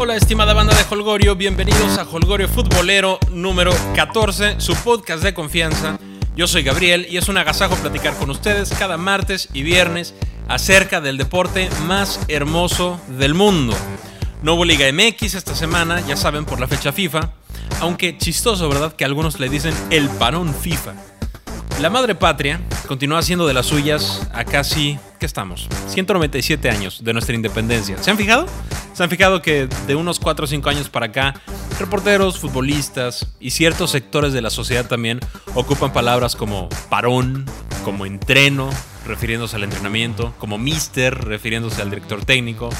Hola estimada banda de Holgorio, bienvenidos a Holgorio Futbolero número 14, su podcast de confianza. Yo soy Gabriel y es un agasajo platicar con ustedes cada martes y viernes acerca del deporte más hermoso del mundo. No Liga MX esta semana, ya saben, por la fecha FIFA, aunque chistoso, ¿verdad? Que algunos le dicen el parón FIFA. La madre patria continúa siendo de las suyas a casi, ¿qué estamos? 197 años de nuestra independencia. ¿Se han fijado? ¿Se han fijado que de unos 4 o 5 años para acá, reporteros, futbolistas y ciertos sectores de la sociedad también ocupan palabras como parón, como entreno, refiriéndose al entrenamiento, como mister, refiriéndose al director técnico,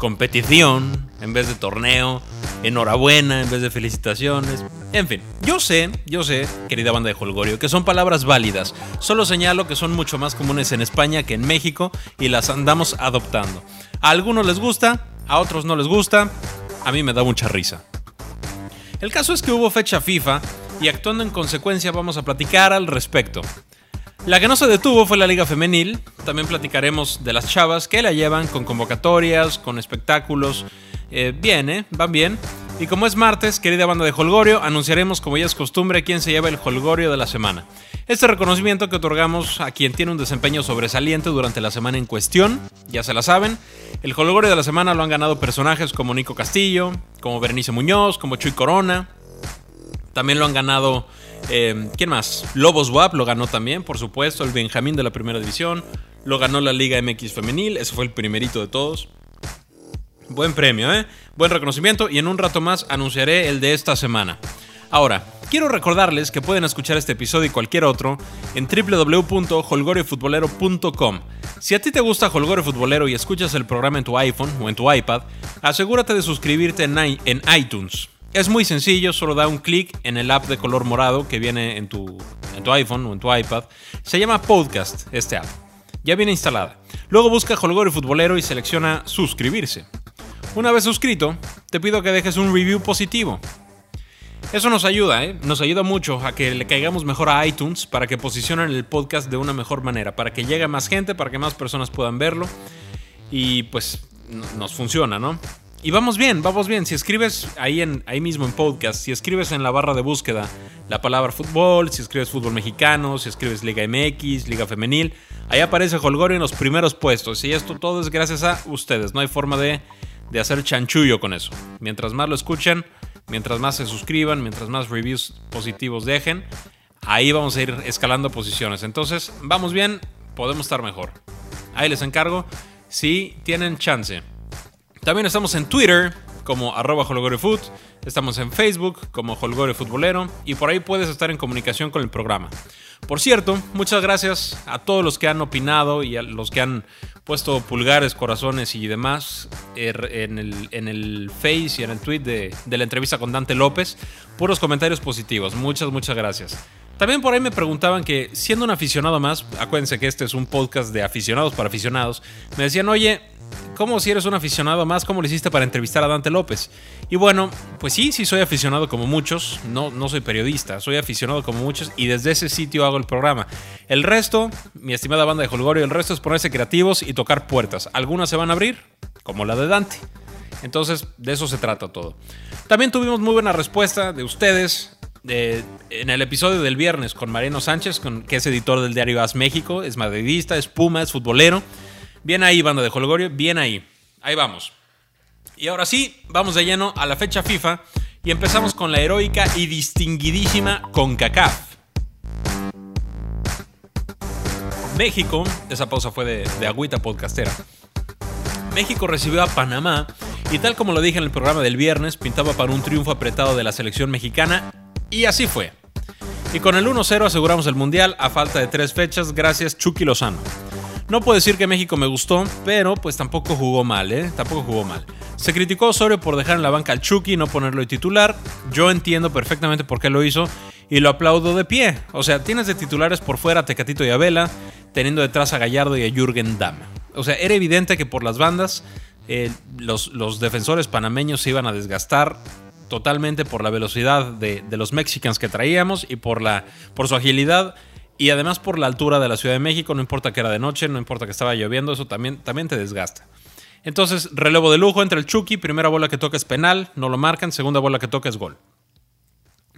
competición en vez de torneo, enhorabuena en vez de felicitaciones. En fin, yo sé, yo sé, querida banda de Holgorio, que son palabras válidas. Solo señalo que son mucho más comunes en España que en México y las andamos adoptando. A algunos les gusta, a otros no les gusta, a mí me da mucha risa. El caso es que hubo fecha FIFA y actuando en consecuencia vamos a platicar al respecto. La que no se detuvo fue la Liga Femenil. También platicaremos de las chavas que la llevan con convocatorias, con espectáculos. Eh, bien, ¿eh? Van bien. Y como es martes, querida banda de Holgorio, anunciaremos como ya es costumbre quién se lleva el Holgorio de la semana. Este reconocimiento que otorgamos a quien tiene un desempeño sobresaliente durante la semana en cuestión, ya se la saben. El Holgorio de la semana lo han ganado personajes como Nico Castillo, como Berenice Muñoz, como Chuy Corona. También lo han ganado eh, ¿Quién más? Lobos WAP lo ganó también, por supuesto. El Benjamín de la primera división. Lo ganó la Liga MX Femenil. Ese fue el primerito de todos. Buen premio, ¿eh? Buen reconocimiento. Y en un rato más anunciaré el de esta semana. Ahora, quiero recordarles que pueden escuchar este episodio y cualquier otro en www.holgoriofutbolero.com. Si a ti te gusta Holgorio Futbolero y escuchas el programa en tu iPhone o en tu iPad, asegúrate de suscribirte en iTunes. Es muy sencillo, solo da un clic en el app de color morado que viene en tu, iPhone o en tu iPad. Se llama Podcast, este app. Ya viene instalada. Luego busca Holgorio Futbolero y selecciona suscribirse. Una vez suscrito, te pido que dejes un review positivo. Eso nos ayuda, ¿eh? Nos ayuda mucho a que le caigamos mejor a iTunes para que posicionen el podcast de una mejor manera, para que llegue más gente, para que más personas puedan verlo. Y pues nos funciona, ¿no? Y vamos bien, vamos bien. Si escribes ahí, en, ahí mismo en podcast, si escribes en la barra de búsqueda la palabra fútbol, si escribes fútbol mexicano, si escribes Liga MX, Liga Femenil, ahí aparece Holgorio en los primeros puestos. Y esto todo es gracias a ustedes. No hay forma de, de hacer chanchullo con eso. Mientras más lo escuchen, mientras más se suscriban, mientras más reviews positivos dejen, ahí vamos a ir escalando posiciones. Entonces, vamos bien, podemos estar mejor. Ahí les encargo si tienen chance. También estamos en Twitter como arroba holgoriofoot, estamos en Facebook como Holgorio Futbolero y por ahí puedes estar en comunicación con el programa. Por cierto, muchas gracias a todos los que han opinado y a los que han puesto pulgares, corazones y demás er, en el, en el Face y en el tweet de, de la entrevista con Dante López. Puros comentarios positivos. Muchas, muchas gracias. También por ahí me preguntaban que, siendo un aficionado más, acuérdense que este es un podcast de aficionados para aficionados, me decían, oye, ¿cómo si eres un aficionado más, cómo lo hiciste para entrevistar a Dante López? Y bueno, pues sí, sí soy aficionado como muchos, no, no soy periodista, soy aficionado como muchos y desde ese sitio hago el programa. El resto, mi estimada banda de Holgorio, el resto es ponerse creativos y tocar puertas. Algunas se van a abrir, como la de Dante. Entonces, de eso se trata todo. También tuvimos muy buena respuesta de ustedes en el episodio del viernes con Mariano Sánchez, con, que es editor del diario As México, es madridista, es puma, es futbolero. Bien ahí, banda de Holgorio, bien ahí. Ahí vamos. Y ahora sí, vamos de lleno a la fecha FIFA y empezamos con la heroica y distinguidísima CONCACAF. México, esa pausa fue de, de agüita podcastera. México recibió a Panamá y tal como lo dije en el programa del viernes, pintaba para un triunfo apretado de la selección mexicana y así fue. Y con el 1-0 aseguramos el Mundial a falta de tres fechas gracias Chucky Lozano. No puedo decir que México me gustó, pero pues tampoco jugó mal, ¿eh? Tampoco jugó mal. Se criticó a Osorio por dejar en la banca al Chucky y no ponerlo de titular. Yo entiendo perfectamente por qué lo hizo y lo aplaudo de pie. O sea, tienes de titulares por fuera a Tecatito y a Vela, teniendo detrás a Gallardo y a Jürgen Damm. O sea, era evidente que por las bandas eh, los, los defensores panameños se iban a desgastar totalmente por la velocidad de, los Mexicans que traíamos y por, la, por su agilidad y además por la altura de la Ciudad de México, no importa que era de noche, no importa que estaba lloviendo, eso también, también te desgasta. Entonces, relevo de lujo entre el Chucky, primera bola que toca es penal, no lo marcan, segunda bola que toca es gol.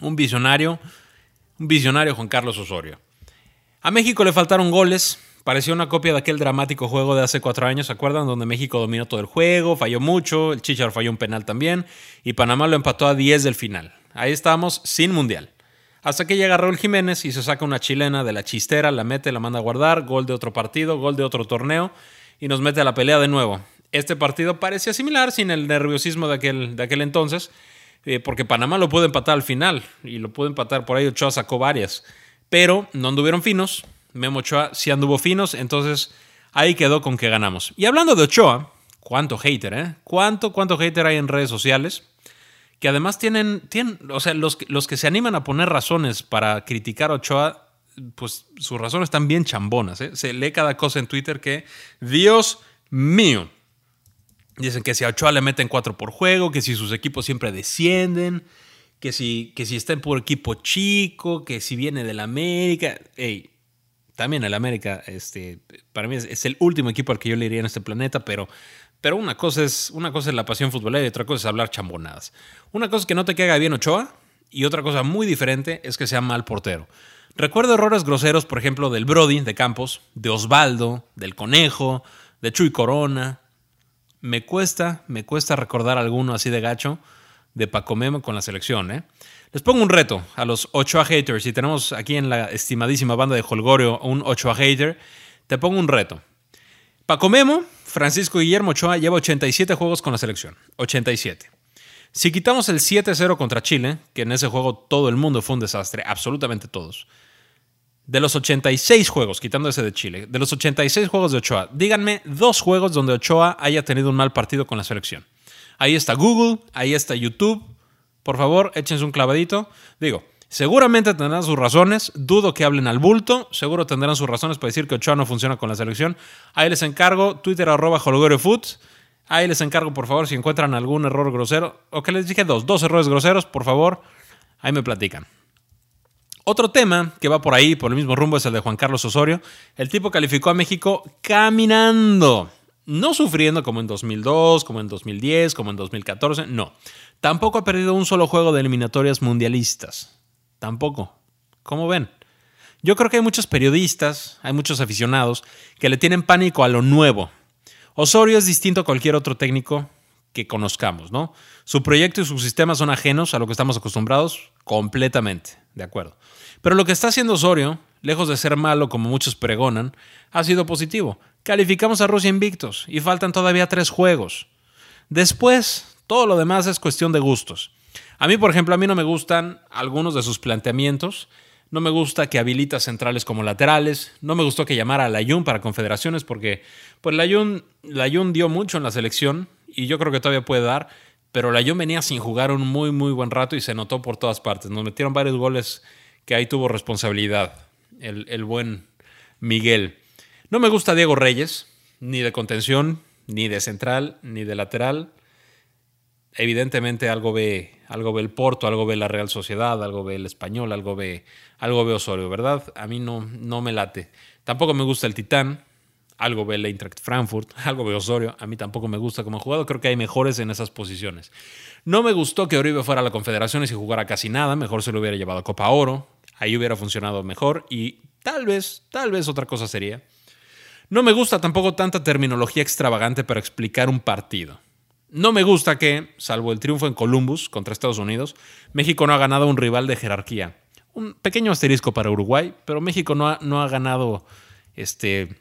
Un visionario, un visionario Juan Carlos Osorio. A México le faltaron goles, pareció una copia de aquel dramático juego de hace cuatro años, ¿se acuerdan? Donde México dominó todo el juego, falló mucho, el Chichar falló un penal también, y Panamá lo empató a 10 del final. Ahí estamos, sin mundial. Hasta que llega Raúl Jiménez y se saca una chilena de la chistera, la mete, la manda a guardar, gol de otro partido, gol de otro torneo, y nos mete a la pelea de nuevo. Este partido parecía similar sin el nerviosismo de aquel, de aquel entonces, eh, porque Panamá lo pudo empatar al final y lo pudo empatar por ahí. Ochoa sacó varias, pero no anduvieron finos. Memo Ochoa sí anduvo finos, entonces ahí quedó con que ganamos. Y hablando de Ochoa, cuánto hater, ¿eh? ¿Cuánto, cuánto hater hay en redes sociales? Que además tienen, tienen o sea, los, los que se animan a poner razones para criticar a Ochoa, pues sus razones están bien chambonas. ¿eh? Se lee cada cosa en Twitter que, Dios mío, Dicen que si a Ochoa le meten cuatro por juego, que si sus equipos siempre descienden, que si, que si está en puro equipo chico, que si viene del América. Ey, también el América, este, para mí es, el último equipo al que yo le iría en este planeta, pero, pero una, cosa es, una cosa es la pasión futbolera y otra cosa es hablar chambonadas. Una cosa es que no te caiga bien Ochoa y otra cosa muy diferente es que sea mal portero. Recuerdo errores groseros, por ejemplo, del Brody de Campos, de Osvaldo, del Conejo, de Chuy Corona, me cuesta, me cuesta recordar alguno así de gacho de Paco Memo con la selección. ¿eh? Les pongo un reto a los Ochoa haters. Si tenemos aquí en la estimadísima banda de Holgorio un Ochoa hater, te pongo un reto. Paco Memo, Francisco Guillermo Ochoa lleva 87 juegos con la selección. 87. Si quitamos el 7-0 contra Chile, que en ese juego todo el mundo fue un desastre, absolutamente todos. De los 86 juegos, quitando ese de Chile, de los 86 juegos de Ochoa, díganme dos juegos donde Ochoa haya tenido un mal partido con la selección. Ahí está Google, ahí está YouTube. Por favor, échense un clavadito. Digo, seguramente tendrán sus razones. Dudo que hablen al bulto. Seguro tendrán sus razones para decir que Ochoa no funciona con la selección. Ahí les encargo, Twitter arroba Foot. Ahí les encargo, por favor, si encuentran algún error grosero. O que les dije dos, dos errores groseros, por favor, ahí me platican. Otro tema que va por ahí, por el mismo rumbo, es el de Juan Carlos Osorio. El tipo calificó a México caminando. No sufriendo como en 2002, como en 2010, como en 2014, no. Tampoco ha perdido un solo juego de eliminatorias mundialistas. Tampoco. ¿Cómo ven? Yo creo que hay muchos periodistas, hay muchos aficionados que le tienen pánico a lo nuevo. Osorio es distinto a cualquier otro técnico que conozcamos, ¿no? Su proyecto y su sistema son ajenos a lo que estamos acostumbrados completamente, de acuerdo. Pero lo que está haciendo Osorio, lejos de ser malo como muchos pregonan, ha sido positivo. Calificamos a Rusia invictos y faltan todavía tres juegos. Después, todo lo demás es cuestión de gustos. A mí, por ejemplo, a mí no me gustan algunos de sus planteamientos. No me gusta que habilita centrales como laterales. No me gustó que llamara a Layun para confederaciones porque pues Layun, Layun dio mucho en la selección y yo creo que todavía puede dar. Pero Layun venía sin jugar un muy, muy buen rato y se notó por todas partes. Nos metieron varios goles que ahí tuvo responsabilidad el, buen Miguel. No me gusta Diego Reyes, ni de contención, ni de central, ni de lateral. Evidentemente algo ve, algo ve el Porto, algo ve la Real Sociedad, algo ve el Español, algo ve, algo ve Osorio, ¿verdad? A mí no, no me late. Tampoco me gusta el Titán, algo ve el Eintracht Frankfurt, algo ve Osorio. A mí tampoco me gusta como jugado, creo que hay mejores en esas posiciones. No me gustó que Oribe fuera a la Confederación y jugara casi nada, mejor se lo hubiera llevado a Copa Oro, ahí hubiera funcionado mejor y tal vez, tal vez otra cosa sería. No me gusta tampoco tanta terminología extravagante para explicar un partido. No me gusta que, salvo el triunfo en Columbus contra Estados Unidos, México no ha ganado un rival de jerarquía. Un pequeño asterisco para Uruguay, pero México no ha, no ha ganado, este,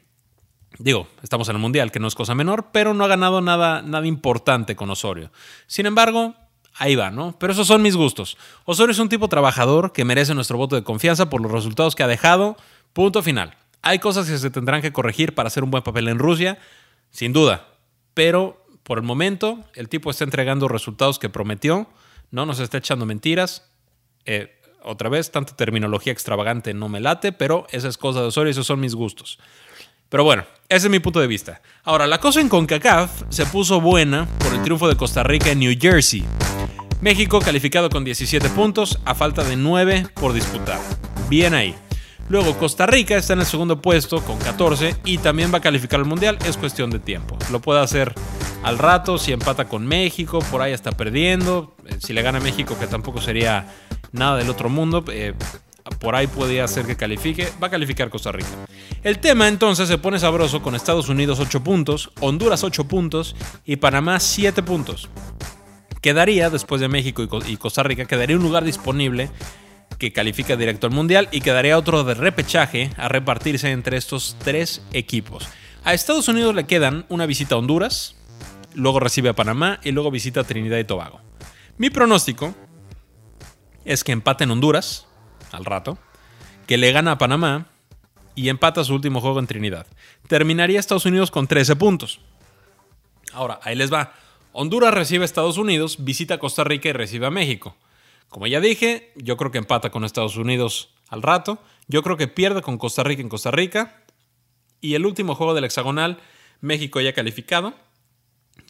digo, estamos en el Mundial, que no es cosa menor, pero no ha ganado nada, nada importante con Osorio. Sin embargo, ahí va, ¿no? Pero esos son mis gustos. Osorio es un tipo trabajador que merece nuestro voto de confianza por los resultados que ha dejado. Punto final. Hay cosas que se tendrán que corregir para hacer un buen papel en Rusia, sin duda. Pero por el momento, el tipo está entregando resultados que prometió, no nos está echando mentiras. Eh, otra vez, tanta terminología extravagante no me late, pero esa es cosa de Osorio esos son mis gustos. Pero bueno, ese es mi punto de vista. Ahora, la cosa en CONCACAF se puso buena por el triunfo de Costa Rica en New Jersey. México calificado con 17 puntos a falta de 9 por disputar. Bien ahí. Luego Costa Rica está en el segundo puesto con 14 y también va a calificar al Mundial. Es cuestión de tiempo. Lo puede hacer Al rato, si empata con México, por ahí está perdiendo. Eh, si le gana a México, que tampoco sería nada del otro mundo, eh, por ahí podría ser que califique. Va a calificar Costa Rica. El tema entonces se pone sabroso con Estados Unidos 8 puntos, Honduras 8 puntos y Panamá 7 puntos. Quedaría, después de México y Costa Rica, quedaría un lugar disponible que califica directo al Mundial y quedaría otro de repechaje a repartirse entre estos tres equipos. A Estados Unidos le quedan una visita a Honduras, luego recibe a Panamá y luego visita a Trinidad y Tobago. Mi pronóstico es que empate en Honduras al rato, que le gana a Panamá y empata su último juego en Trinidad. Terminaría Estados Unidos con 13 puntos. Ahora, ahí les va. Honduras recibe a Estados Unidos, visita a Costa Rica y recibe a México. Como ya dije, yo creo que empata con Estados Unidos al rato. Yo creo que pierde con Costa Rica en Costa Rica. Y el último juego del hexagonal, México ya calificado.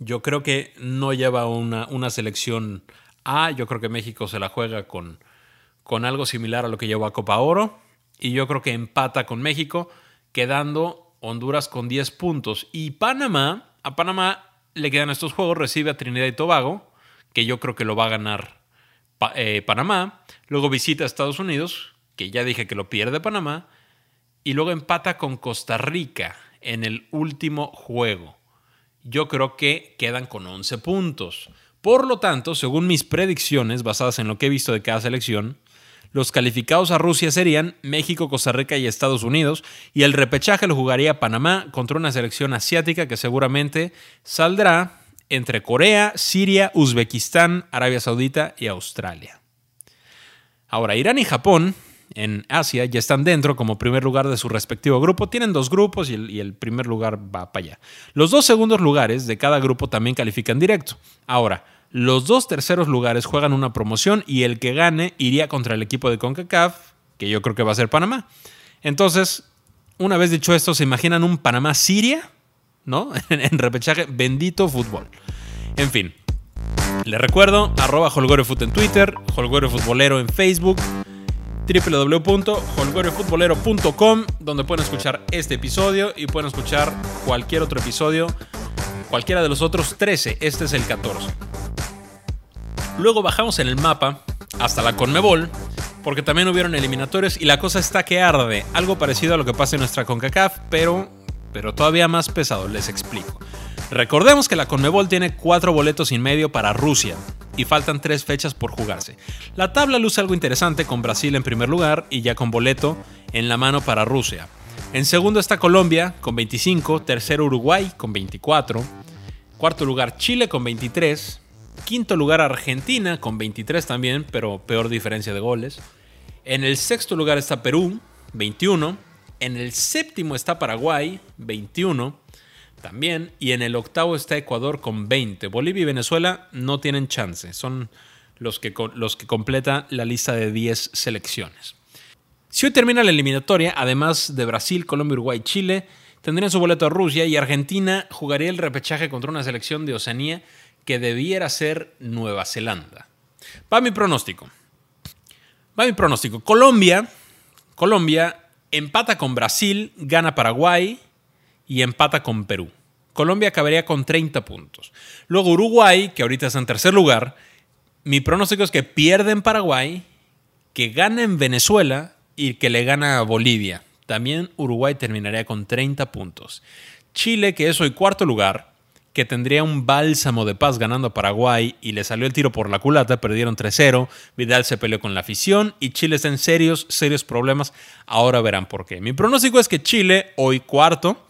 Yo creo que no lleva una, una selección A. Yo creo que México se la juega con, con algo similar a lo que llevó a Copa Oro. Y yo creo que empata con México, quedando Honduras con 10 puntos. Y Panamá, a Panamá le quedan estos juegos, recibe a Trinidad y Tobago, que yo creo que lo va a ganar eh, Panamá, luego visita a Estados Unidos, que ya dije que lo pierde Panamá, y luego empata con Costa Rica en el último juego. Yo creo que quedan con 11 puntos. Por lo tanto, según mis predicciones basadas en lo que he visto de cada selección, los calificados a Rusia serían México, Costa Rica y Estados Unidos, y el repechaje lo jugaría Panamá contra una selección asiática que seguramente saldrá entre Corea, Siria, Uzbekistán, Arabia Saudita y Australia. Ahora, Irán y Japón en Asia ya están dentro como primer lugar de su respectivo grupo. Tienen dos grupos y el, primer lugar va para allá. Los dos segundos lugares de cada grupo también califican directo. Ahora, los dos terceros lugares juegan una promoción y el que gane iría contra el equipo de CONCACAF, que yo creo que va a ser Panamá. Entonces, una vez dicho esto, ¿se imaginan un Panamá-Siria? ¿No? en repechaje, bendito fútbol. En fin, les recuerdo, arroba en Twitter, holgorefutbolero en Facebook, www.holgorefutbolero.com, donde pueden escuchar este episodio y pueden escuchar cualquier otro episodio, cualquiera de los otros 13, este es el 14. Luego bajamos en el mapa hasta la Conmebol, porque también hubieron eliminatorios y la cosa está que arde, algo parecido a lo que pasa en nuestra CONCACAF, pero pero todavía más pesado, les explico. Recordemos que la Conmebol tiene cuatro boletos y medio para Rusia y faltan tres fechas por jugarse. La tabla luce algo interesante con Brasil en primer lugar y ya con boleto en la mano para Rusia. En segundo está Colombia con 25, tercero Uruguay con 24, cuarto lugar Chile con 23, quinto lugar Argentina con 23 también, pero peor diferencia de goles. En el sexto lugar está Perú, 21, en el séptimo está Paraguay, 21 también. Y en el octavo está Ecuador con 20. Bolivia y Venezuela no tienen chance. Son los que, los que completan la lista de 10 selecciones. Si hoy termina la eliminatoria, además de Brasil, Colombia, Uruguay y Chile, tendrían su boleto a Rusia y Argentina jugaría el repechaje contra una selección de Oceanía que debiera ser Nueva Zelanda. Va mi pronóstico. Va mi pronóstico. Colombia, Colombia empata con Brasil, gana Paraguay y empata con Perú. Colombia acabaría con 30 puntos. Luego Uruguay, que ahorita está en tercer lugar, mi pronóstico es que pierde en Paraguay, que gana en Venezuela y que le gana a Bolivia. También Uruguay terminaría con 30 puntos. Chile, que es hoy cuarto lugar, que tendría un bálsamo de paz ganando a Paraguay y le salió el tiro por la culata, perdieron 3-0, Vidal se peleó con la afición y Chile está en serios, serios problemas, ahora verán por qué. Mi pronóstico es que Chile, hoy cuarto,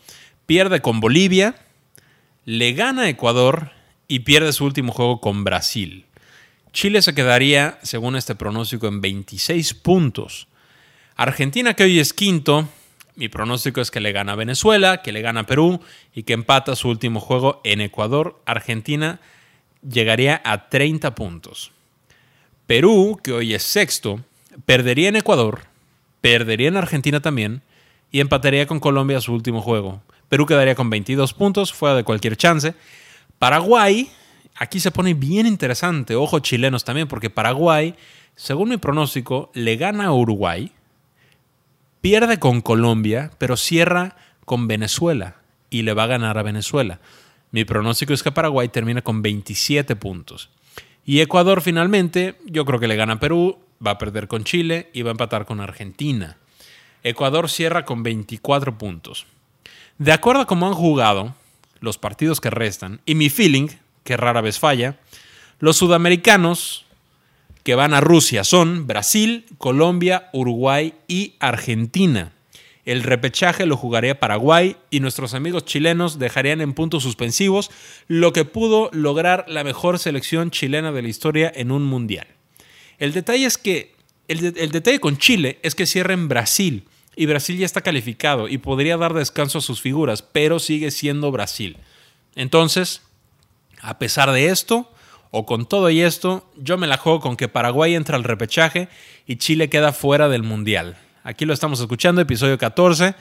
pierde con Bolivia, le gana a Ecuador y pierde su último juego con Brasil. Chile se quedaría, según este pronóstico, en 26 puntos. Argentina, que hoy es quinto, mi pronóstico es que le gana Venezuela, que le gana Perú y que empata su último juego en Ecuador. Argentina llegaría a 30 puntos. Perú, que hoy es sexto, perdería en Ecuador, perdería en Argentina también y empataría con Colombia su último juego. Perú quedaría con 22 puntos, fuera de cualquier chance. Paraguay, aquí se pone bien interesante, ojo chilenos también, porque Paraguay, según mi pronóstico, le gana a Uruguay Pierde con Colombia, pero cierra con Venezuela y le va a ganar a Venezuela. Mi pronóstico es que Paraguay termina con 27 puntos. Y Ecuador finalmente, yo creo que le gana a Perú, va a perder con Chile y va a empatar con Argentina. Ecuador cierra con 24 puntos. De acuerdo a cómo han jugado los partidos que restan y mi feeling, que rara vez falla, los sudamericanos que van a Rusia son Brasil, Colombia, Uruguay y Argentina. El repechaje lo jugaría Paraguay y nuestros amigos chilenos dejarían en puntos suspensivos lo que pudo lograr la mejor selección chilena de la historia en un mundial. El detalle es que el, el detalle con Chile es que cierra en Brasil y Brasil ya está calificado y podría dar descanso a sus figuras, pero sigue siendo Brasil. Entonces, a pesar de esto, o con todo y esto, yo me la juego con que Paraguay entra al repechaje y Chile queda fuera del Mundial. Aquí lo estamos escuchando, episodio 14.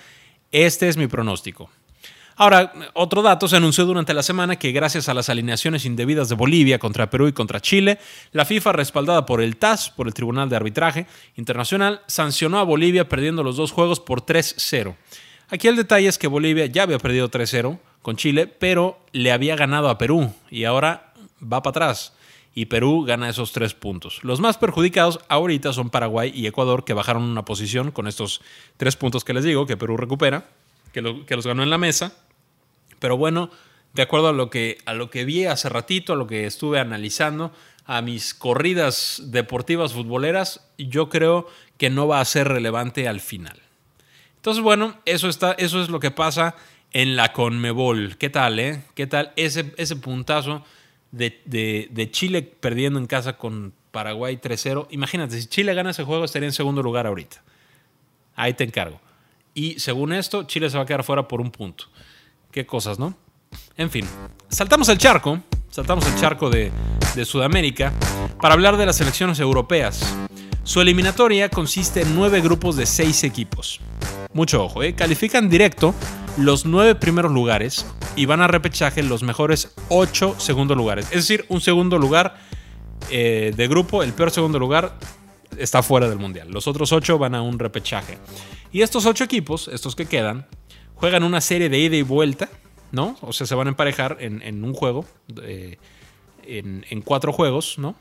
Este es mi pronóstico. Ahora, otro dato, se anunció durante la semana que gracias a las alineaciones indebidas de Bolivia contra Perú y contra Chile, la FIFA, respaldada por el TAS, por el Tribunal de Arbitraje Internacional, sancionó a Bolivia perdiendo los dos juegos por 3-0. Aquí el detalle es que Bolivia ya había perdido 3-0 con Chile, pero le había ganado a Perú y ahora va para atrás y Perú gana esos tres puntos. Los más perjudicados ahorita son Paraguay y Ecuador, que bajaron una posición con estos tres puntos que les digo, que Perú recupera, que, los ganó en la mesa. Pero bueno, de acuerdo a lo, que, a lo que vi hace ratito, a lo que estuve analizando, a mis corridas deportivas futboleras, yo creo que no va a ser relevante al final. Entonces, bueno, eso, está, eso es lo que pasa en la Conmebol. ¿Qué tal, eh? ¿Qué tal ese, ese puntazo? De, Chile perdiendo en casa con Paraguay 3-0. Imagínate, si Chile gana ese juego estaría en segundo lugar ahorita. Ahí te encargo. Y según esto, Chile se va a quedar fuera por un punto. Qué cosas, ¿no? En fin, saltamos el charco, saltamos el charco de, de Sudamérica para hablar de las selecciones europeas. Su eliminatoria consiste en nueve grupos de seis equipos. Mucho ojo, ¿eh? califican directo los nueve primeros lugares y van a repechaje los mejores ocho segundos lugares. Es decir, un segundo lugar eh, de grupo, el peor segundo lugar, está fuera del mundial. Los otros ocho van a un repechaje. Y estos ocho equipos, estos que quedan, juegan una serie de ida y vuelta, ¿no? O sea, se van a emparejar en, un juego, eh, en, en cuatro juegos, ¿no?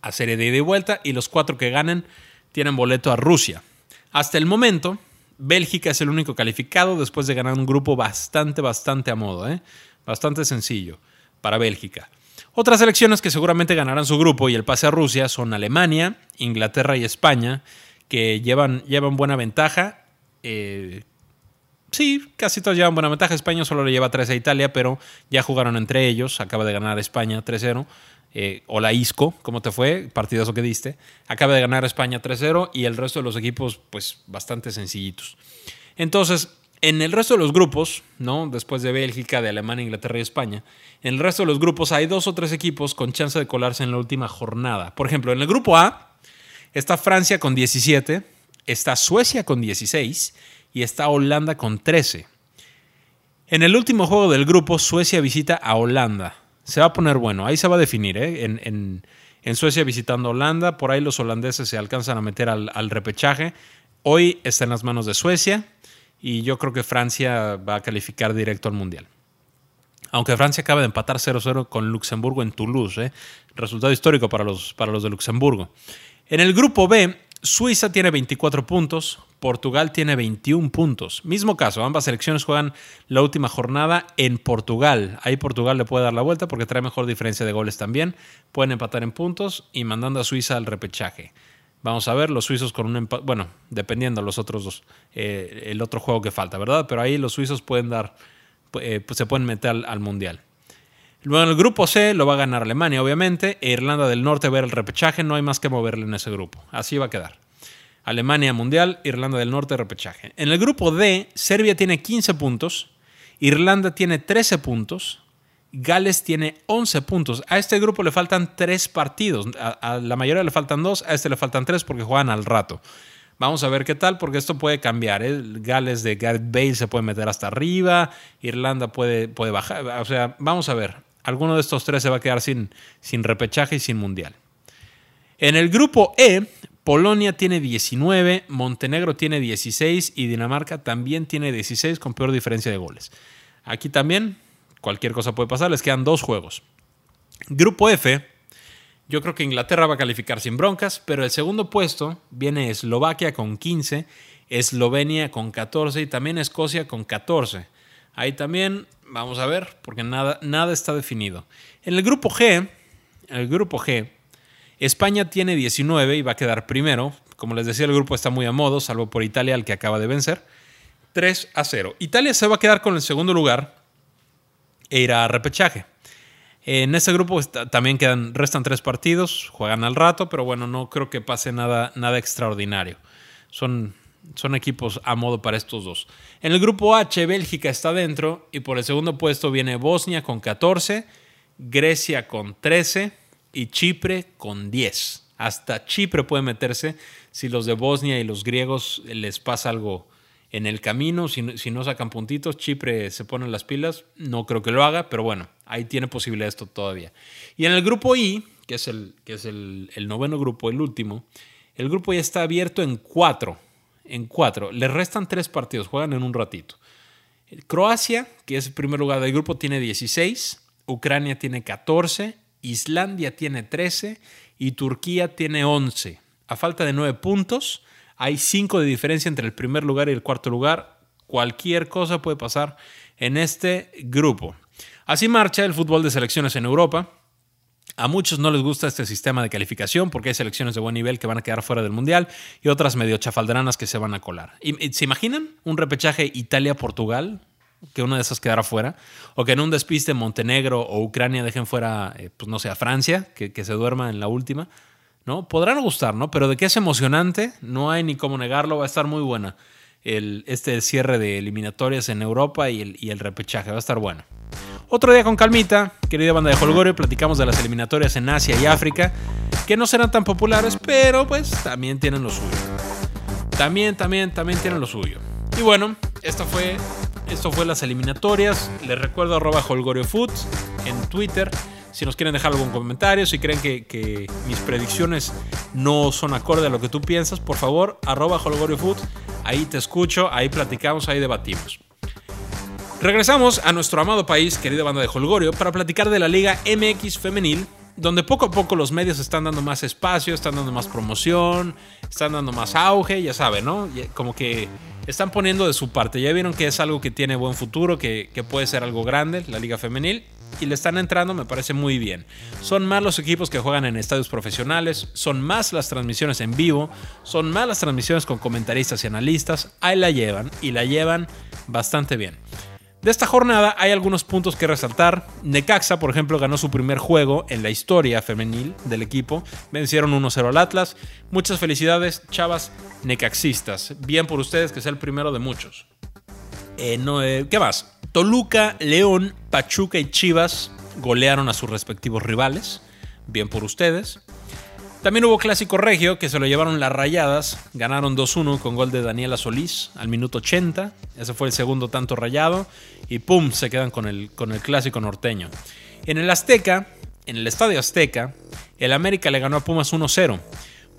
A serie de ida y vuelta, y los cuatro que ganen tienen boleto a Rusia. Hasta el momento, Bélgica es el único calificado después de ganar un grupo bastante, bastante a modo, ¿eh? bastante sencillo para Bélgica. Otras selecciones que seguramente ganarán su grupo y el pase a Rusia son Alemania, Inglaterra y España, que llevan, llevan buena ventaja. Eh, sí, casi todos llevan buena ventaja. España solo le lleva 3 a Italia, pero ya jugaron entre ellos. Acaba de ganar España 3-0 eh, o la ISCO, ¿cómo te fue? Partidazo que diste. Acaba de ganar España 3-0 y el resto de los equipos, pues bastante sencillitos. Entonces, en el resto de los grupos, ¿no? Después de Bélgica, de Alemania, Inglaterra y España, en el resto de los grupos hay dos o tres equipos con chance de colarse en la última jornada. Por ejemplo, en el grupo A está Francia con 17, está Suecia con 16 y está Holanda con 13. En el último juego del grupo, Suecia visita a Holanda se va a poner bueno. Ahí se va a definir, ¿eh? En, Suecia visitando Holanda, por ahí los holandeses se alcanzan a meter al, repechaje. Hoy está en las manos de Suecia y yo creo que Francia va a calificar directo al Mundial. Aunque Francia acaba de empatar 0-0 con Luxemburgo en Toulouse, ¿eh? resultado histórico para los, para los de Luxemburgo. En el grupo B, Suiza tiene 24 puntos, Portugal tiene 21 puntos. Mismo caso, ambas selecciones juegan la última jornada en Portugal. Ahí Portugal le puede dar la vuelta porque trae mejor diferencia de goles también. Pueden empatar en puntos y mandando a Suiza al repechaje. Vamos a ver, los suizos con un empate, bueno, dependiendo de los otros dos, eh, el otro juego que falta, ¿verdad? Pero ahí los suizos pueden dar, eh, pues se pueden meter al, al Mundial. Luego en el grupo C lo va a ganar Alemania, obviamente. E Irlanda del Norte ver el repechaje. No hay más que moverle en ese grupo. Así va a quedar. Alemania Mundial, Irlanda del Norte repechaje. En el grupo D, Serbia tiene 15 puntos. Irlanda tiene 13 puntos. Gales tiene 11 puntos. A este grupo le faltan 3 partidos. A, la mayoría le faltan 2, a este le faltan 3 porque juegan al rato. Vamos a ver qué tal, porque esto puede cambiar. ¿eh? Gales de Gareth Bale se puede meter hasta arriba, Irlanda puede, puede bajar. O sea, vamos a ver alguno de estos tres se va a quedar sin, sin repechaje y sin mundial. En el grupo E, Polonia tiene 19, Montenegro tiene 16 y Dinamarca también tiene 16 con peor diferencia de goles. Aquí también cualquier cosa puede pasar. Les quedan dos juegos. Grupo F, yo creo que Inglaterra va a calificar sin broncas, pero el segundo puesto viene Eslovaquia con 15, Eslovenia con 14 y también Escocia con 14. Ahí también vamos a ver, porque nada, nada está definido. En el grupo G, el grupo G, España tiene 19 y va a quedar primero. Como les decía, el grupo está muy a modo, salvo por Italia, al que acaba de vencer. 3 a 0. Italia se va a quedar con el segundo lugar e irá a repechaje. En este grupo también quedan, restan tres partidos, juegan al rato, pero bueno, no creo que pase nada, nada extraordinario. Son, son equipos a modo para estos dos. En el grupo H, Bélgica está dentro y por el segundo puesto viene Bosnia con 14, Grecia con 13 y Chipre con 10. Hasta Chipre puede meterse si los de Bosnia y los griegos les pasa algo en el camino, si, no sacan puntitos, Chipre se pone las pilas, no creo que lo haga, pero bueno, ahí tiene posibilidad esto todavía. Y en el grupo I, que es el, que es el, noveno grupo, el último, el grupo ya está abierto en cuatro, en cuatro, le restan tres partidos, juegan en un ratito. Croacia, que es el primer lugar del grupo, tiene 16, Ucrania tiene 14, Islandia tiene 13 y Turquía tiene 11. A falta de nueve puntos, hay cinco de diferencia entre el primer lugar y el cuarto lugar. Cualquier cosa puede pasar en este grupo. Así marcha el fútbol de selecciones en Europa. A muchos no les gusta este sistema de calificación porque hay selecciones de buen nivel que van a quedar fuera del Mundial y otras medio chafaldranas que se van a colar. ¿Se imaginan un repechaje Italia-Portugal? Que una de esas quedara fuera. O que en un despiste Montenegro o Ucrania dejen fuera, eh, pues no sé, a Francia, que, que se duerma en la última. ¿no? Podrán gustar, ¿no? Pero de que es emocionante, no hay ni cómo negarlo, va a estar muy buena. El, este cierre de eliminatorias en Europa y el, y el repechaje, va a estar bueno. Otro día con calmita, querida banda de Holgorio, platicamos de las eliminatorias en Asia y África, que no serán tan populares, pero pues también tienen lo suyo. También, también, también tienen lo suyo. Y bueno, esto fue, esto fue las eliminatorias. Les recuerdo arroba Holgorio Foods en Twitter. Si nos quieren dejar algún comentario, si creen que, mis predicciones no son acorde a lo que tú piensas, por favor, arroba Food. Ahí te escucho, ahí platicamos, ahí debatimos. Regresamos a nuestro amado país, querida banda de Holgorio, para platicar de la Liga MX Femenil, donde poco a poco los medios están dando más espacio, están dando más promoción, están dando más auge, ya saben, ¿no? Como que están poniendo de su parte. Ya vieron que es algo que tiene buen futuro, que, que puede ser algo grande, la Liga Femenil y le están entrando, me parece muy bien. Son más los equipos que juegan en estadios profesionales, son más las transmisiones en vivo, son más las transmisiones con comentaristas y analistas. Ahí la llevan y la llevan bastante bien. De esta jornada hay algunos puntos que resaltar. Necaxa, por ejemplo, ganó su primer juego en la historia femenil del equipo. Vencieron 1-0 al Atlas. Muchas felicidades, chavas necaxistas. Bien por ustedes, que sea el primero de muchos. Eh, eh, ¿Qué más? Toluca, León, Pachuca y Chivas golearon a sus respectivos rivales. Bien por ustedes. También hubo clásico regio que se lo llevaron las rayadas. Ganaron 2-1 con gol de Daniela Solís al minuto 80. Ese fue el segundo tanto rayado. Y pum, se quedan con el, con el clásico norteño. En el Azteca, en el Estadio Azteca, el América le ganó a Pumas 1-0.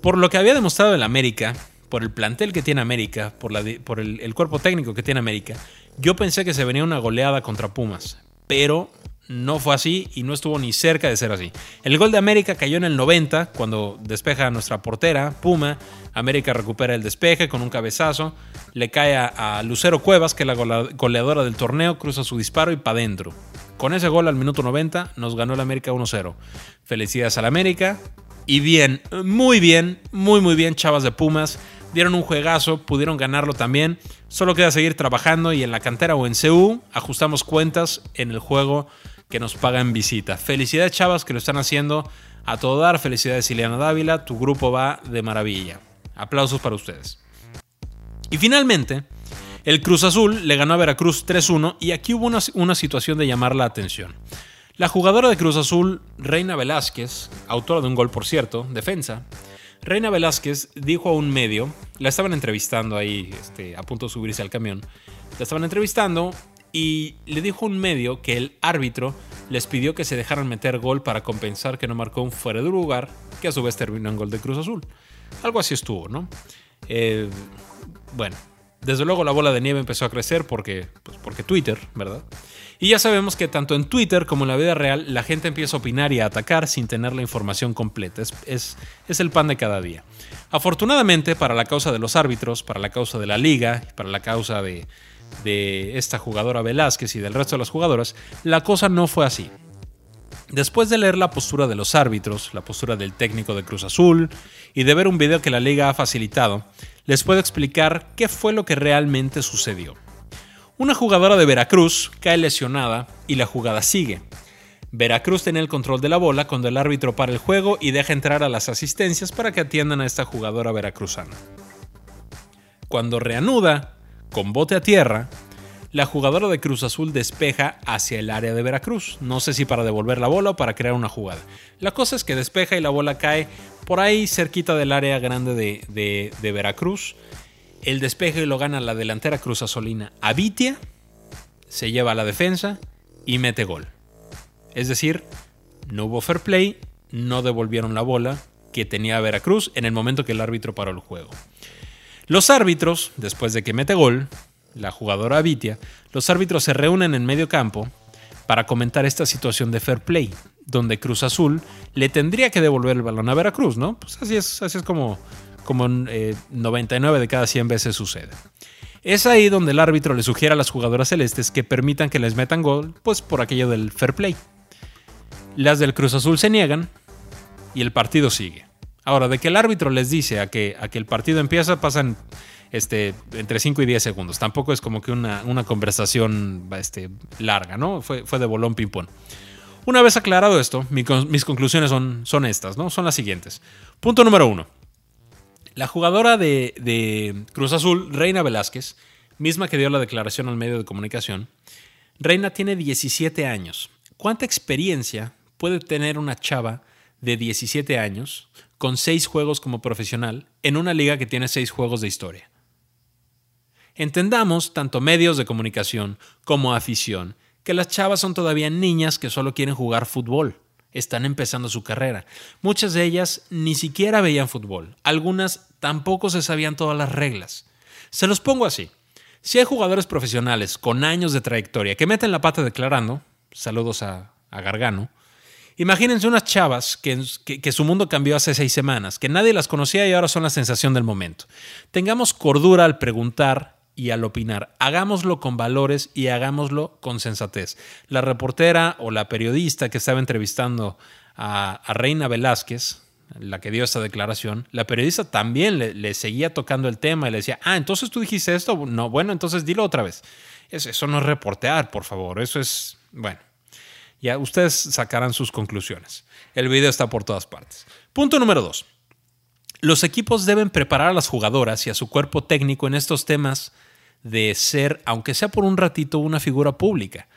Por lo que había demostrado el América, por el plantel que tiene América, por, el cuerpo técnico que tiene América, yo pensé que se venía una goleada contra Pumas, pero no fue así y no estuvo ni cerca de ser así. El gol de América cayó en el 90 cuando despeja a nuestra portera, Puma. América recupera el despeje con un cabezazo. Le cae a, Lucero Cuevas, que es la goleadora del torneo, cruza su disparo y para adentro. Con ese gol al minuto 90 nos ganó el América 1-0. Felicidades al América. Y bien, muy bien, muy muy bien, chavas de Pumas dieron un juegazo, pudieron ganarlo también. Solo queda seguir trabajando y en la cantera o en CU ajustamos cuentas en el juego que nos paga en visita. Felicidades chavas que lo están haciendo a todo dar. Felicidades Ileana Dávila, tu grupo va de maravilla. Aplausos para ustedes. Y finalmente, el Cruz Azul le ganó a Veracruz 3-1 y aquí hubo una, una situación de llamar la atención. La jugadora de Cruz Azul, Reina Velázquez, autora de un gol por cierto, defensa, Reina Velázquez dijo a un medio, la estaban entrevistando ahí, este, a punto de subirse al camión, la estaban entrevistando y le dijo un medio que el árbitro les pidió que se dejaran meter gol para compensar que no marcó un fuera de lugar, que a su vez terminó en gol de Cruz Azul. Algo así estuvo, ¿no? Eh, bueno, Desde luego la bola de nieve empezó a crecer porque, pues porque Twitter, ¿verdad? Y ya sabemos que tanto en Twitter como en la vida real la gente empieza a opinar y a atacar sin tener la información completa. Es, es, el pan de cada día. Afortunadamente, para la causa de los árbitros, para la causa de la liga, para la causa de, de esta jugadora Velázquez y del resto de las jugadoras, la cosa no fue así. Después de leer la postura de los árbitros, la postura del técnico de Cruz Azul y de ver un video que la liga ha facilitado, les puedo explicar qué fue lo que realmente sucedió. Una jugadora de Veracruz cae lesionada y la jugada sigue. Veracruz tiene el control de la bola cuando el árbitro para el juego y deja entrar a las asistencias para que atiendan a esta jugadora veracruzana. Cuando reanuda, con bote a tierra, la jugadora de Cruz Azul despeja hacia el área de Veracruz. No sé si para devolver la bola o para crear una jugada. La cosa es que despeja y la bola cae por ahí cerquita del área grande de, Veracruz. El despeje lo gana la delantera Cruz Azulina Avitia. Se lleva a la defensa y mete gol. Es decir, no hubo fair play, no devolvieron la bola que tenía Veracruz en el momento que el árbitro paró el juego. Los árbitros, después de que mete gol, la jugadora Vitia, los árbitros se reúnen en medio campo para comentar esta situación de fair play, donde Cruz Azul le tendría que devolver el balón a Veracruz, ¿no? Pues así es, así es como, como 99 eh, de cada 100 veces sucede. Es ahí donde el árbitro le sugiere a las jugadoras celestes que permitan que les metan gol, pues por aquello del fair play. Las del Cruz Azul se niegan y el partido sigue. Ahora, de que el árbitro les dice a que, a que el partido empieza, pasan este, entre 5 y 10 segundos. Tampoco es como que una, conversación este, larga, ¿no? Fue, fue de bolón ping-pong. Una vez aclarado esto, mis conclusiones son, son estas, ¿no? Son las siguientes. Punto número uno. La jugadora de, de Cruz Azul, Reina Velázquez, misma que dio la declaración al medio de comunicación, Reina tiene 17 años. ¿Cuánta experiencia puede tener una chava de 17 años con 6 juegos como profesional en una liga que tiene 6 juegos de historia? Entendamos, tanto medios de comunicación como afición, que las chavas son todavía niñas que solo quieren jugar fútbol. Están empezando su carrera. Muchas de ellas ni siquiera veían fútbol. Algunas tampoco se sabían todas las reglas. Se los pongo así. Si hay jugadores profesionales con años de trayectoria que meten la pata declarando, saludos a, Gargano, imagínense unas chavas que, que, su mundo cambió hace seis semanas, que nadie las conocía y ahora son la sensación del momento. Tengamos cordura al preguntar y al opinar. Hagámoslo con valores y hagámoslo con sensatez. La reportera o la periodista que estaba entrevistando a, Reina Velázquez, la que dio esta declaración, la periodista también le, seguía tocando el tema y le decía, ah, entonces tú dijiste esto, no, bueno, entonces dilo otra vez. Eso, eso no es reportear, por favor, eso es, bueno, ya ustedes sacarán sus conclusiones. El video está por todas partes. Punto número dos. Los equipos deben preparar a las jugadoras y a su cuerpo técnico en estos temas de ser, aunque sea por un ratito, una figura pública.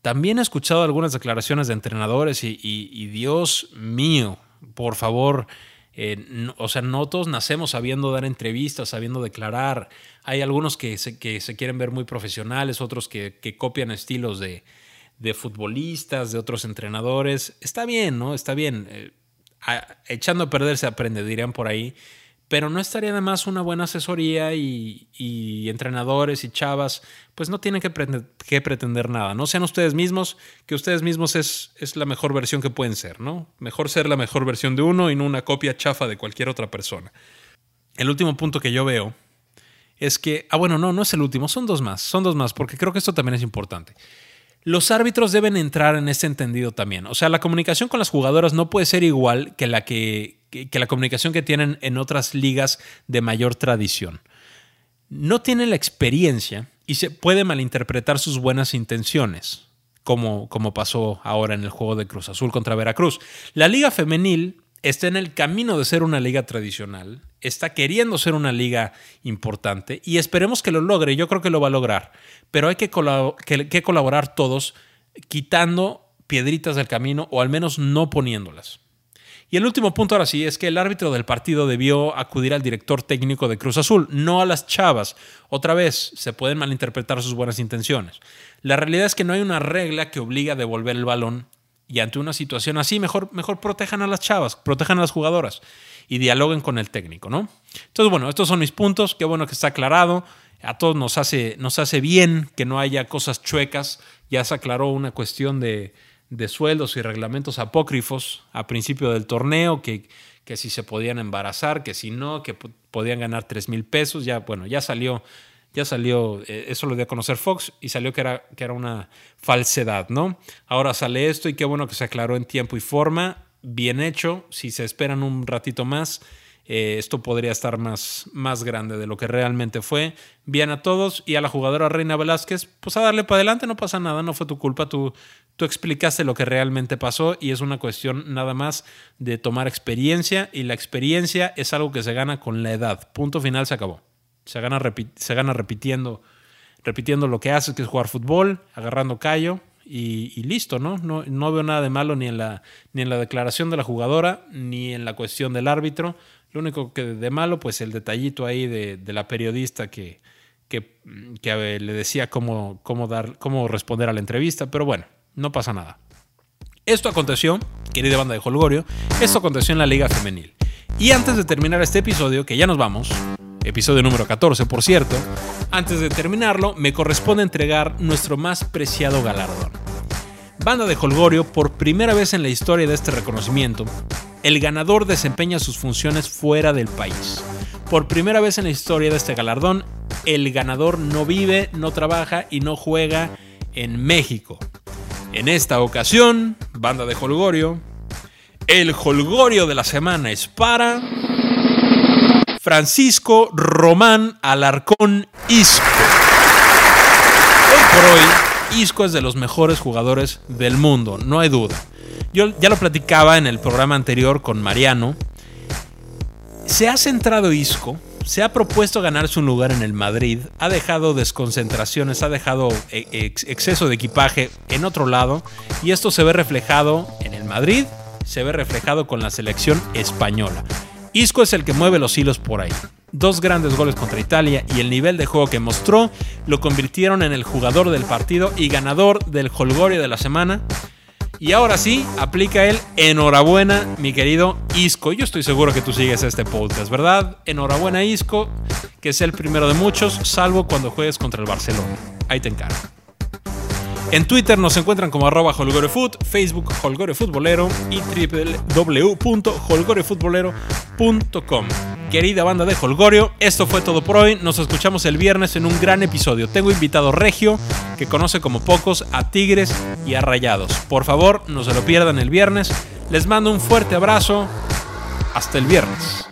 También he escuchado algunas declaraciones de entrenadores y, Dios mío, por favor, eh, o sea, no todos nacemos sabiendo dar entrevistas, sabiendo declarar. Hay algunos que se, que se quieren ver muy profesionales, otros que, copian estilos de, futbolistas, de otros entrenadores. Está bien, ¿no? Está bien. Eh, echando a perder se aprende, dirían por ahí. Pero no estaría de más una buena asesoría y, entrenadores y chavas, pues no tienen que, pretender nada. No sean ustedes mismos, que ustedes mismos es, es la mejor versión que pueden ser, ¿no? Mejor ser la mejor versión de uno y no una copia chafa de cualquier otra persona. El último punto que yo veo es que, ah, bueno, no, no es el último, son dos más, son dos más, porque creo que esto también es importante. Los árbitros deben entrar en ese entendido también. O sea, la comunicación con las jugadoras no puede ser igual que la que, que, la comunicación que tienen en otras ligas de mayor tradición. No tienen la experiencia y se puede malinterpretar sus buenas intenciones, como, como pasó ahora en el juego de Cruz Azul contra Veracruz. La liga femenil está en el camino de ser una liga tradicional, está queriendo ser una liga importante y esperemos que lo logre, yo creo que lo va a lograr, pero hay que, colaborar todos quitando piedritas del camino o al menos no poniéndolas. Y el último punto ahora sí es que el árbitro del partido debió acudir al director técnico de Cruz Azul, no a las chavas. Otra vez, se pueden malinterpretar sus buenas intenciones. La realidad es que no hay una regla que obligue a devolver el balón y ante una situación así, mejor, mejor protejan a las chavas, protejan a las jugadoras y dialoguen con el técnico, ¿no? Entonces, bueno, estos son mis puntos, qué bueno que está aclarado. a todos nos hace, nos hace bien que no haya cosas chuecas. Ya se aclaró una cuestión de, de sueldos y reglamentos apócrifos a principio del torneo, que, que si se podían embarazar, que si no, que podían ganar 3 mil pesos. Ya, bueno, ya salió, ya salió, eh, eso lo dio a conocer Fox y salió que era, que era una falsedad, ¿no? Ahora sale esto y qué bueno que se aclaró en tiempo y forma, bien hecho, si se esperan un ratito más eh, esto podría estar más, más grande de lo que realmente fue. Bien a todos y a la jugadora Reina Velázquez, pues a darle para adelante, no pasa nada, no fue tu culpa, tú, tú explicaste lo que realmente pasó y es una cuestión nada más de tomar experiencia y la experiencia es algo que se gana con la edad. Punto final, se acabó. Se gana, se gana repitiendo, repitiendo lo que haces, que es jugar fútbol, agarrando callo y, listo, ¿no? ¿no? ¿no? veo nada de malo ni en, la, ni en la declaración de la jugadora, ni en la cuestión del árbitro. Lo único que de malo, pues el detallito ahí de, la periodista que, que, le decía cómo, cómo, dar, cómo responder a la entrevista, pero bueno, no pasa nada. Esto aconteció, querida banda de Holgorio, esto aconteció en la Liga Femenil. Y antes de terminar este episodio, que ya nos vamos, episodio número 14 por cierto, antes de terminarlo, me corresponde entregar nuestro más preciado galardón. Banda de Holgorio, por primera vez en la historia de este reconocimiento, el ganador desempeña sus funciones fuera del país. Por primera vez en la historia de este galardón, el ganador no vive, no trabaja y no juega en México. En esta ocasión, banda de Holgorio, el Holgorio de la semana es para Francisco Román Alarcón Isco. Hoy por hoy, Isco es de los mejores jugadores del mundo, no hay duda. Yo ya lo platicaba en el programa anterior con Mariano. Se ha centrado Isco, se ha propuesto ganarse un lugar en el Madrid, ha dejado desconcentraciones, ha dejado eh, exceso de equipaje en otro lado y esto se ve reflejado en el Madrid, se ve reflejado con la selección española. Isco es el que mueve los hilos por ahí dos grandes goles contra Italia y el nivel de juego que mostró lo convirtieron en el jugador del partido y ganador del Holgorio de la semana. Y ahora sí, aplica el enhorabuena, mi querido Isco. Yo estoy seguro que tú sigues este podcast, ¿verdad? Enhorabuena, Isco, que es el primero de muchos, salvo cuando juegues contra el Barcelona. Ahí te encargo. En Twitter nos encuentran como arroba holgorefoot, Facebook Holgore Futbolero y www.holgorefutbolero.com. Querida banda de Holgorio, esto fue todo por hoy. Nos escuchamos el viernes en un gran episodio. Tengo invitado Regio, que conoce como pocos a Tigres y a Rayados. Por favor, no se lo pierdan el viernes. Les mando un fuerte abrazo. Hasta el viernes.